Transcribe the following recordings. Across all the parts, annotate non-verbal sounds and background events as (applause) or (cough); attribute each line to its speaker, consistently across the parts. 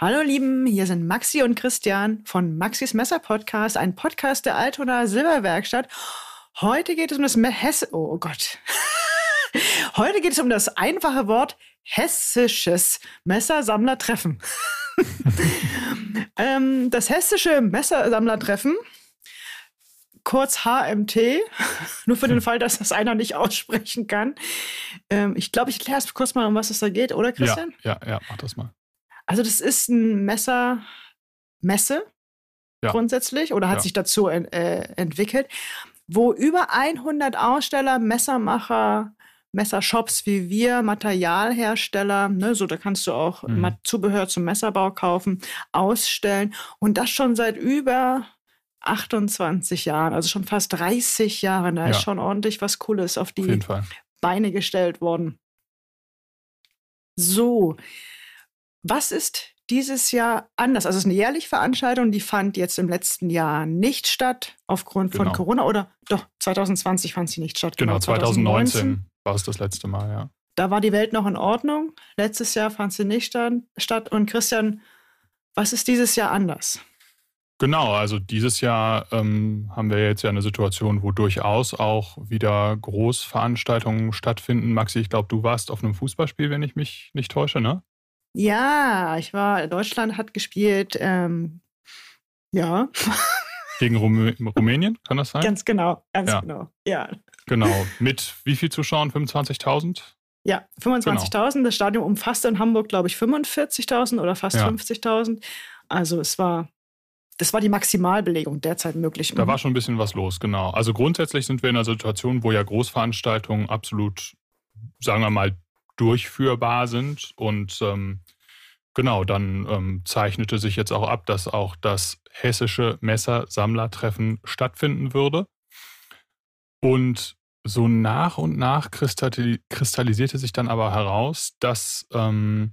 Speaker 1: Hallo Lieben, hier sind Maxi und Christian von Maxis Messer Podcast, ein Podcast der Altona Silberwerkstatt. Heute geht es um das Me Hesse oh Gott. (laughs) Heute geht es um das einfache Wort hessisches Messersammlertreffen. (laughs) ähm, das hessische Messersammlertreffen kurz HMT, (laughs) nur für den Fall, dass das einer nicht aussprechen kann. Ähm, ich glaube, ich erkläre es kurz mal, um was es da geht, oder Christian?
Speaker 2: Ja, ja, ja, mach das mal.
Speaker 1: Also das ist ein Messer, Messe ja. grundsätzlich oder hat ja. sich dazu äh, entwickelt, wo über 100 Aussteller, Messermacher, Messershops wie wir, Materialhersteller, ne, so da kannst du auch mhm. Zubehör zum Messerbau kaufen, ausstellen und das schon seit über 28 Jahren, also schon fast 30 Jahre. Da ja. ist schon ordentlich was Cooles auf die auf Beine gestellt worden. So, was ist dieses Jahr anders? Also es ist eine jährliche Veranstaltung, die fand jetzt im letzten Jahr nicht statt aufgrund genau. von Corona oder doch 2020 fand sie nicht statt.
Speaker 2: Genau, genau 2019, 2019 war es das letzte Mal, ja.
Speaker 1: Da war die Welt noch in Ordnung. Letztes Jahr fand sie nicht statt. Und Christian, was ist dieses Jahr anders?
Speaker 2: Genau, also dieses Jahr ähm, haben wir jetzt ja eine Situation, wo durchaus auch wieder Großveranstaltungen stattfinden. Maxi, ich glaube, du warst auf einem Fußballspiel, wenn ich mich nicht täusche, ne?
Speaker 1: Ja, ich war, Deutschland hat gespielt, ähm, ja. (laughs)
Speaker 2: Gegen Rumä Rumänien, kann das sein?
Speaker 1: Ganz genau, ganz ja. genau, ja.
Speaker 2: Genau, mit wie viel Zuschauern? 25.000?
Speaker 1: Ja, 25.000. Genau. Das Stadion umfasste in Hamburg, glaube ich, 45.000 oder fast ja. 50.000. Also es war, das war die Maximalbelegung derzeit möglich.
Speaker 2: Da war schon ein bisschen was los, genau. Also grundsätzlich sind wir in einer Situation, wo ja Großveranstaltungen absolut, sagen wir mal, durchführbar sind. Und ähm, genau, dann ähm, zeichnete sich jetzt auch ab, dass auch das hessische Messersammlertreffen stattfinden würde. Und so nach und nach kristallisierte sich dann aber heraus, dass ähm,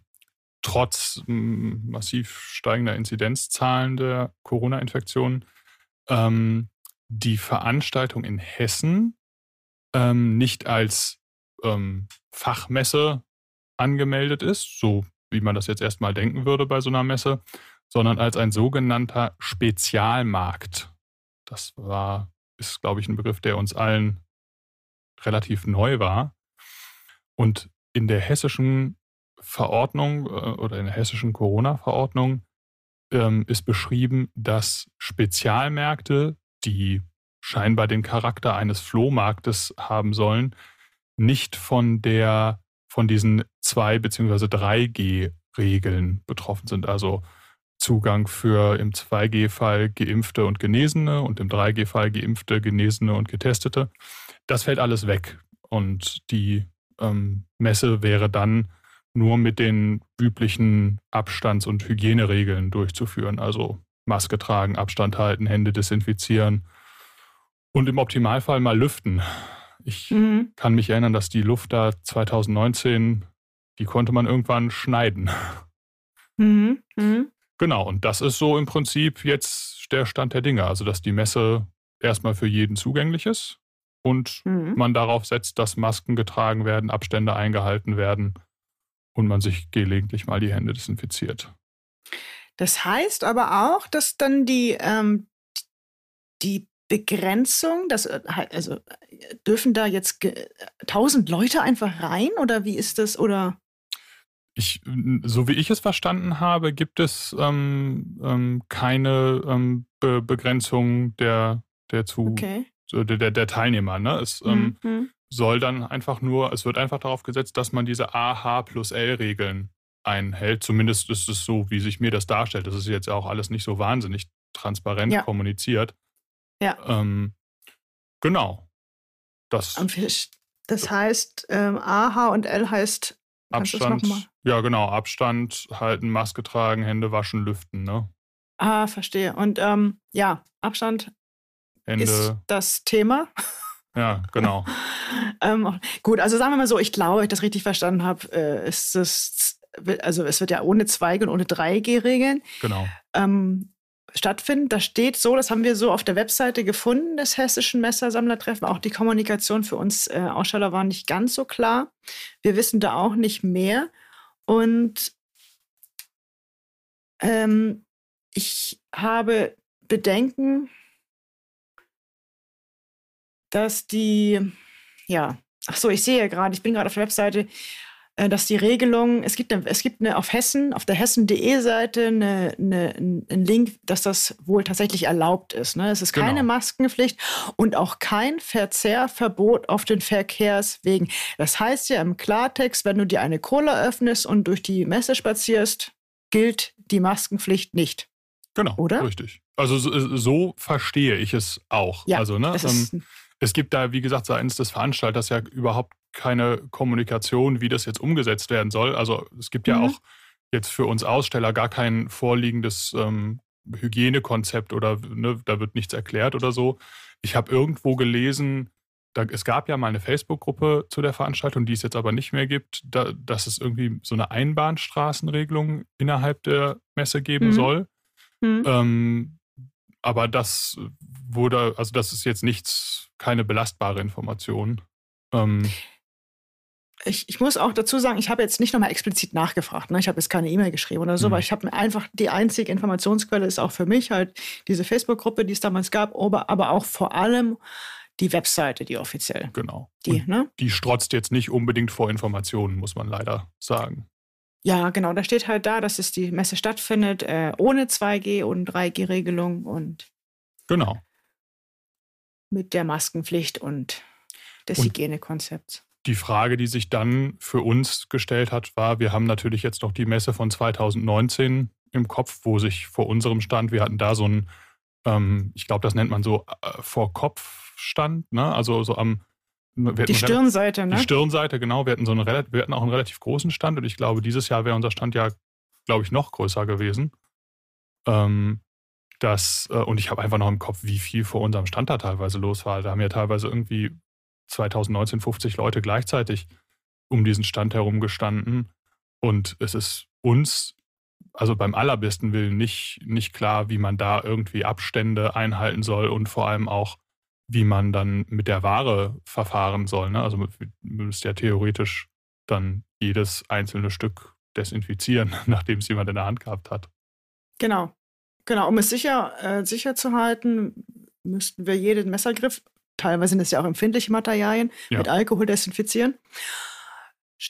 Speaker 2: trotz massiv steigender Inzidenzzahlen der Corona-Infektion ähm, die Veranstaltung in Hessen ähm, nicht als ähm, Fachmesse angemeldet ist, so wie man das jetzt erstmal denken würde bei so einer Messe, sondern als ein sogenannter Spezialmarkt. Das war, ist, glaube ich, ein Begriff, der uns allen relativ neu war. Und in der hessischen Verordnung äh, oder in der hessischen Corona-Verordnung ähm, ist beschrieben, dass Spezialmärkte, die scheinbar den Charakter eines Flohmarktes haben sollen, nicht von der, von diesen zwei beziehungsweise 3G-Regeln betroffen sind. Also Zugang für im 2G-Fall Geimpfte und Genesene und im 3G-Fall Geimpfte, Genesene und Getestete. Das fällt alles weg. Und die ähm, Messe wäre dann nur mit den üblichen Abstands- und Hygieneregeln durchzuführen. Also Maske tragen, Abstand halten, Hände desinfizieren und im Optimalfall mal lüften. Ich mhm. kann mich erinnern, dass die Luft da 2019, die konnte man irgendwann schneiden. Mhm. Mhm. Genau, und das ist so im Prinzip jetzt der Stand der Dinge. Also, dass die Messe erstmal für jeden zugänglich ist und mhm. man darauf setzt, dass Masken getragen werden, Abstände eingehalten werden und man sich gelegentlich mal die Hände desinfiziert.
Speaker 1: Das heißt aber auch, dass dann die, ähm, die Begrenzung? Das, äh, also dürfen da jetzt tausend Leute einfach rein oder wie ist das? Oder?
Speaker 2: Ich, so wie ich es verstanden habe, gibt es ähm, ähm, keine ähm, Be Begrenzung der, der zu okay. der, der Teilnehmer. Ne? Es ähm, mhm. soll dann einfach nur, es wird einfach darauf gesetzt, dass man diese AH plus L-Regeln einhält. Zumindest ist es so, wie sich mir das darstellt. Das ist jetzt auch alles nicht so wahnsinnig transparent ja. kommuniziert.
Speaker 1: Ja.
Speaker 2: Ähm, genau.
Speaker 1: Das, das heißt, ähm, AH und L heißt
Speaker 2: Abstand. Ja, genau. Abstand halten, Maske tragen, Hände waschen, lüften, ne?
Speaker 1: Ah, verstehe. Und ähm, ja, Abstand Hände. ist das Thema.
Speaker 2: Ja, genau. (laughs)
Speaker 1: ähm, gut, also sagen wir mal so, ich glaube, ich das richtig verstanden habe, äh, ist es, also es wird ja ohne 2G und ohne 3G-Regeln.
Speaker 2: Genau.
Speaker 1: Ähm, stattfinden. Da steht so, das haben wir so auf der Webseite gefunden des Hessischen Messersammlertreffen. Auch die Kommunikation für uns äh, Aussteller war nicht ganz so klar. Wir wissen da auch nicht mehr. Und Ähm, ich habe Bedenken, dass die, ja, ach so, ich sehe ja gerade, ich bin gerade auf der Webseite, dass die Regelung, es gibt, eine, es gibt eine auf Hessen, auf der hessen.de Seite eine, eine, einen Link, dass das wohl tatsächlich erlaubt ist. Ne? Es ist keine genau. Maskenpflicht und auch kein Verzehrverbot auf den Verkehrswegen. Das heißt ja im Klartext, wenn du dir eine Cola öffnest und durch die Messe spazierst, gilt die Maskenpflicht nicht.
Speaker 2: Genau, oder? Richtig. Also so, so verstehe ich es auch. Ja, also, ne, ähm, es gibt da, wie gesagt, seitens des Veranstalters ja überhaupt keine Kommunikation, wie das jetzt umgesetzt werden soll. Also es gibt ja mhm. auch jetzt für uns Aussteller gar kein vorliegendes ähm, Hygienekonzept oder ne, da wird nichts erklärt oder so. Ich habe irgendwo gelesen, da, es gab ja mal eine Facebook-Gruppe zu der Veranstaltung, die es jetzt aber nicht mehr gibt, da, dass es irgendwie so eine Einbahnstraßenregelung innerhalb der Messe geben mhm. soll. Mhm. Ähm, aber das wurde, also das ist jetzt nichts, keine belastbare Information. Ähm,
Speaker 1: ich, ich, muss auch dazu sagen, ich habe jetzt nicht nochmal explizit nachgefragt. Ne? Ich habe jetzt keine E-Mail geschrieben oder so, mhm. weil ich habe einfach die einzige Informationsquelle ist auch für mich halt diese Facebook-Gruppe, die es damals gab, aber, aber auch vor allem die Webseite, die offiziell.
Speaker 2: Genau. Die, ne? die strotzt jetzt nicht unbedingt vor Informationen, muss man leider sagen.
Speaker 1: Ja, genau. Da steht halt da, dass es die Messe stattfindet, äh, ohne 2G und 3G-Regelung und.
Speaker 2: Genau.
Speaker 1: Mit der Maskenpflicht und des Hygienekonzepts
Speaker 2: die Frage, die sich dann für uns gestellt hat, war, wir haben natürlich jetzt noch die Messe von 2019 im Kopf, wo sich vor unserem Stand, wir hatten da so ein, ähm, ich glaube, das nennt man so äh, vor Kopf Stand, ne? also so am
Speaker 1: die Stirnseite, ne?
Speaker 2: Die Stirnseite, genau. Wir hatten, so einen, wir hatten auch einen relativ großen Stand und ich glaube, dieses Jahr wäre unser Stand ja, glaube ich, noch größer gewesen. Ähm, das, äh, und ich habe einfach noch im Kopf, wie viel vor unserem Stand da teilweise los war. Da haben ja teilweise irgendwie 2019 50 Leute gleichzeitig um diesen Stand herum gestanden. Und es ist uns, also beim allerbesten Willen, nicht, nicht klar, wie man da irgendwie Abstände einhalten soll und vor allem auch, wie man dann mit der Ware verfahren soll. Ne? Also man müsste ja theoretisch dann jedes einzelne Stück desinfizieren, (laughs) nachdem es jemand in der Hand gehabt hat.
Speaker 1: Genau. Genau, um es sicher, äh, sicher zu halten, müssten wir jeden Messergriff teilweise sind es ja auch empfindliche Materialien, ja. mit Alkohol desinfizieren.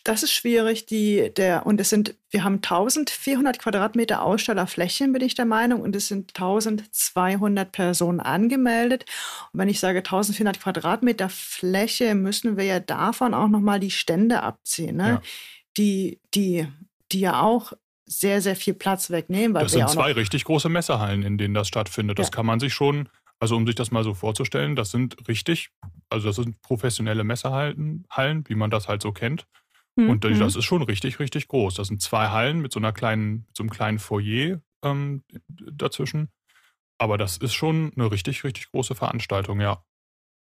Speaker 1: Das ist schwierig. Die, der, und es sind, wir haben 1400 Quadratmeter Ausstellerflächen, bin ich der Meinung, und es sind 1200 Personen angemeldet. Und wenn ich sage 1400 Quadratmeter Fläche, müssen wir ja davon auch nochmal die Stände abziehen, ne? Ja. die, die, die ja auch sehr, sehr viel Platz wegnehmen.
Speaker 2: das sind zwei richtig große Messehallen, in denen das stattfindet. Das ja. kann man sich schon also um sich das mal so vorzustellen, das sind richtig, also das sind professionelle Messerhallen, wie man das halt so kennt. Mhm. Und das mhm. ist schon richtig, richtig groß. Das sind zwei Hallen mit so einer kleinen, mit so einem kleinen Foyer ähm, dazwischen. Aber das ist schon eine richtig, richtig große Veranstaltung, ja.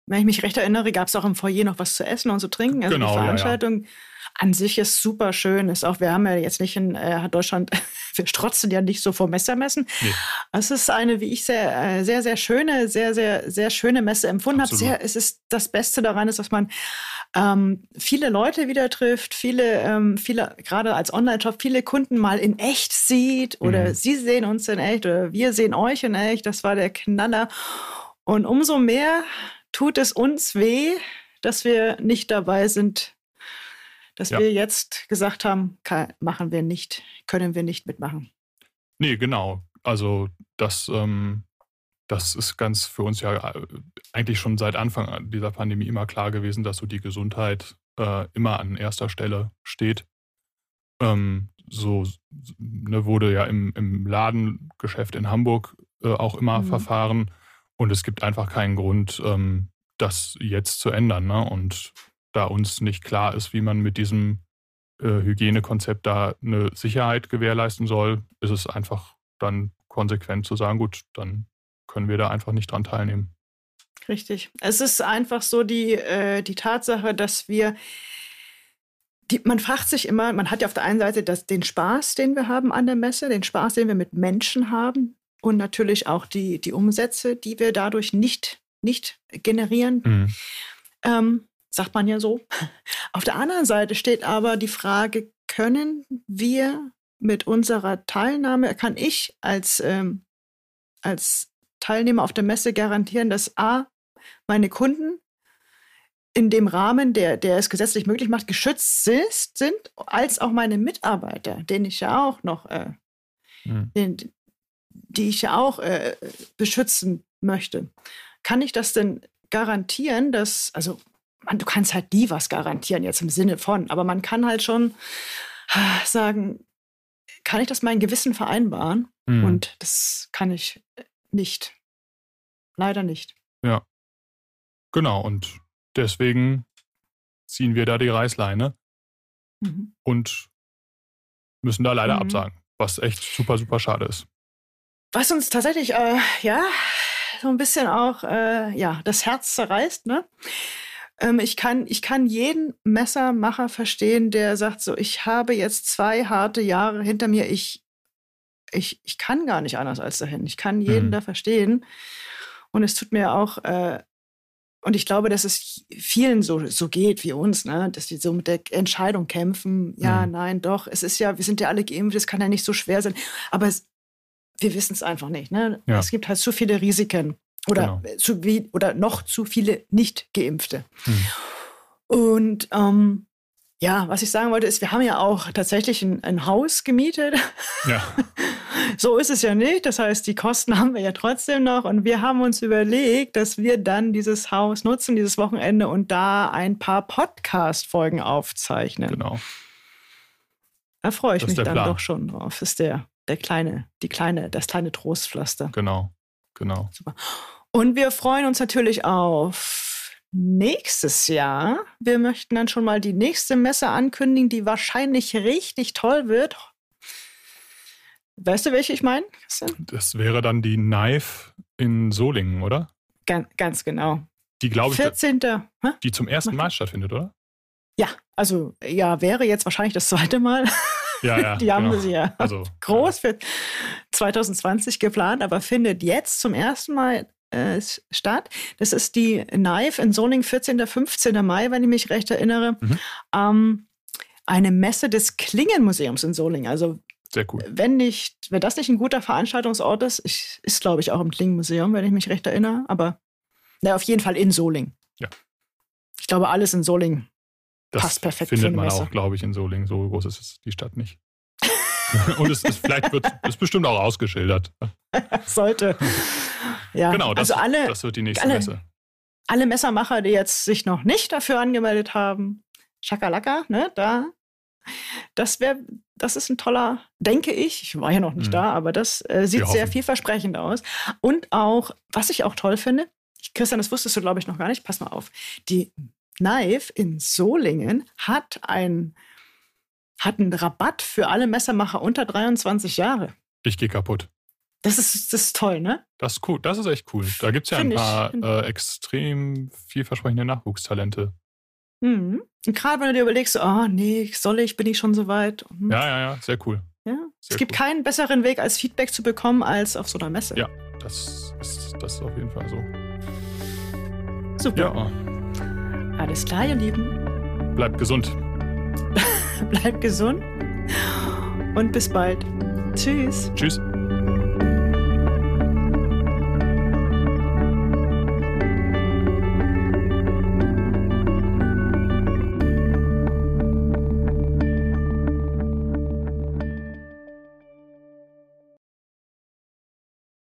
Speaker 1: Wenn ich mich recht erinnere, gab es auch im Foyer noch was zu essen und zu trinken. Also genau, die Veranstaltung ja, ja. an sich ist super schön. Ist auch, wir haben ja jetzt nicht in äh, Deutschland, (laughs) wir strotzen ja nicht so vor Messermessen. Nee. Es ist eine, wie ich sehr, äh, sehr, sehr schöne, sehr, sehr, sehr schöne Messe empfunden habe. Es ist das Beste daran ist, dass man ähm, viele Leute wieder trifft, viele, ähm, viele, gerade als Online-Shop, viele Kunden mal in echt sieht oder mhm. sie sehen uns in echt oder wir sehen euch in echt. Das war der Knaller. Und umso mehr tut es uns weh, dass wir nicht dabei sind, dass ja. wir jetzt gesagt haben, kann, machen wir nicht, können wir nicht mitmachen.
Speaker 2: Nee, genau. Also das, ähm, das ist ganz für uns ja äh, eigentlich schon seit Anfang dieser Pandemie immer klar gewesen, dass so die Gesundheit äh, immer an erster Stelle steht. Ähm, so ne, wurde ja im, im Ladengeschäft in Hamburg äh, auch immer mhm. verfahren. Und es gibt einfach keinen Grund, ähm, das jetzt zu ändern. Ne? Und da uns nicht klar ist, wie man mit diesem äh, Hygienekonzept da eine Sicherheit gewährleisten soll, ist es einfach dann konsequent zu sagen, gut, dann können wir da einfach nicht dran teilnehmen.
Speaker 1: Richtig. Es ist einfach so die, äh, die Tatsache, dass wir die, man fragt sich immer, man hat ja auf der einen Seite das, den Spaß, den wir haben an der Messe, den Spaß, den wir mit Menschen haben, und natürlich auch die, die Umsätze, die wir dadurch nicht, nicht generieren. Mhm. Ähm, sagt man ja so. Auf der anderen Seite steht aber die Frage, können wir mit unserer Teilnahme, kann ich als, ähm, als Teilnehmer auf der Messe garantieren, dass A, meine Kunden in dem Rahmen, der, der es gesetzlich möglich macht, geschützt sind, als auch meine Mitarbeiter, denen ich ja auch noch, äh, mhm. den, die ich ja auch äh, beschützen möchte. Kann ich das denn garantieren, dass, also man, du kannst halt nie was garantieren jetzt im Sinne von, aber man kann halt schon ah, sagen, kann ich das mein Gewissen vereinbaren? Mhm. Und das kann ich nicht. Leider nicht.
Speaker 2: Ja. Genau, und deswegen ziehen wir da die Reißleine mhm. und müssen da leider mhm. absagen, was echt super, super schade ist.
Speaker 1: Was uns tatsächlich, äh, ja, so ein bisschen auch, äh, ja, das Herz zerreißt, ne? Ähm, ich, kann, ich kann jeden Messermacher verstehen, der sagt so, ich habe jetzt zwei harte Jahre hinter mir, ich, ich, ich kann gar nicht anders als dahin. Ich kann jeden mhm. da verstehen. Und es tut mir auch, äh, und ich glaube, dass es vielen so, so geht wie uns, ne? dass die so mit der Entscheidung kämpfen, ja, mhm. nein, doch, es ist ja, wir sind ja alle geimpft, es kann ja nicht so schwer sein. Aber es, wir wissen es einfach nicht. Ne? Ja. Es gibt halt zu viele Risiken oder, genau. zu wie, oder noch zu viele Nicht-Geimpfte. Mhm. Und ähm, ja, was ich sagen wollte, ist, wir haben ja auch tatsächlich ein, ein Haus gemietet. Ja. (laughs) so ist es ja nicht. Das heißt, die Kosten (laughs) haben wir ja trotzdem noch. Und wir haben uns überlegt, dass wir dann dieses Haus nutzen, dieses Wochenende und da ein paar Podcast-Folgen aufzeichnen.
Speaker 2: Genau.
Speaker 1: Da freue ich mich dann Plan. doch schon drauf. Ist der der kleine, die kleine, das kleine Trostpflaster.
Speaker 2: Genau, genau.
Speaker 1: Super. Und wir freuen uns natürlich auf nächstes Jahr. Wir möchten dann schon mal die nächste Messe ankündigen, die wahrscheinlich richtig toll wird. Weißt du, welche ich meine?
Speaker 2: Das wäre dann die Knife in Solingen, oder?
Speaker 1: Ganz, ganz genau.
Speaker 2: Die, glaube ich,
Speaker 1: 14.
Speaker 2: die zum ersten Mal stattfindet, oder?
Speaker 1: Ja, also ja, wäre jetzt wahrscheinlich das zweite Mal. (laughs)
Speaker 2: Ja, ja, (laughs)
Speaker 1: die haben genau. sie ja also, (laughs) groß für 2020 geplant, aber findet jetzt zum ersten Mal äh, statt. Das ist die Knife in Soling, 14. 15. Mai, wenn ich mich recht erinnere. Mhm. Ähm, eine Messe des Klingenmuseums in Solingen. Also
Speaker 2: sehr cool.
Speaker 1: Wenn nicht, wenn das nicht ein guter Veranstaltungsort ist, ich, ist glaube ich auch im Klingenmuseum, wenn ich mich recht erinnere, aber na, auf jeden Fall in Soling.
Speaker 2: Ja.
Speaker 1: Ich glaube, alles in Soling das passt perfekt
Speaker 2: findet man auch, glaube ich, in Solingen. So groß ist die Stadt nicht. (laughs) Und es ist vielleicht wird es bestimmt auch ausgeschildert. (laughs)
Speaker 1: Sollte. Ja,
Speaker 2: genau, das,
Speaker 1: also alle,
Speaker 2: das wird die nächste
Speaker 1: alle,
Speaker 2: Messe.
Speaker 1: Alle Messermacher, die jetzt sich noch nicht dafür angemeldet haben, Schakalaka, ne, da, das wäre, das ist ein toller, denke ich, ich war ja noch nicht mhm. da, aber das äh, sieht sehr vielversprechend aus. Und auch, was ich auch toll finde, Christian, das wusstest du, glaube ich, noch gar nicht, pass mal auf, die Knife in Solingen hat, ein, hat einen Rabatt für alle Messermacher unter 23 Jahre.
Speaker 2: Ich gehe kaputt.
Speaker 1: Das ist, das ist toll, ne?
Speaker 2: Das ist cool. Das ist echt cool. Da gibt es ja Find ein paar äh, extrem vielversprechende Nachwuchstalente.
Speaker 1: Mhm. Und gerade wenn du dir überlegst, oh nee, soll ich, bin ich schon so weit?
Speaker 2: Mhm. Ja, ja, ja, sehr cool.
Speaker 1: Ja? Sehr es gibt cool. keinen besseren Weg, als Feedback zu bekommen, als auf so einer Messe.
Speaker 2: Ja, das ist, das ist auf jeden Fall so.
Speaker 1: Super. Ja. Alles klar, ihr Lieben.
Speaker 2: Bleibt gesund. (laughs)
Speaker 1: Bleibt gesund und bis bald. Tschüss.
Speaker 2: Tschüss.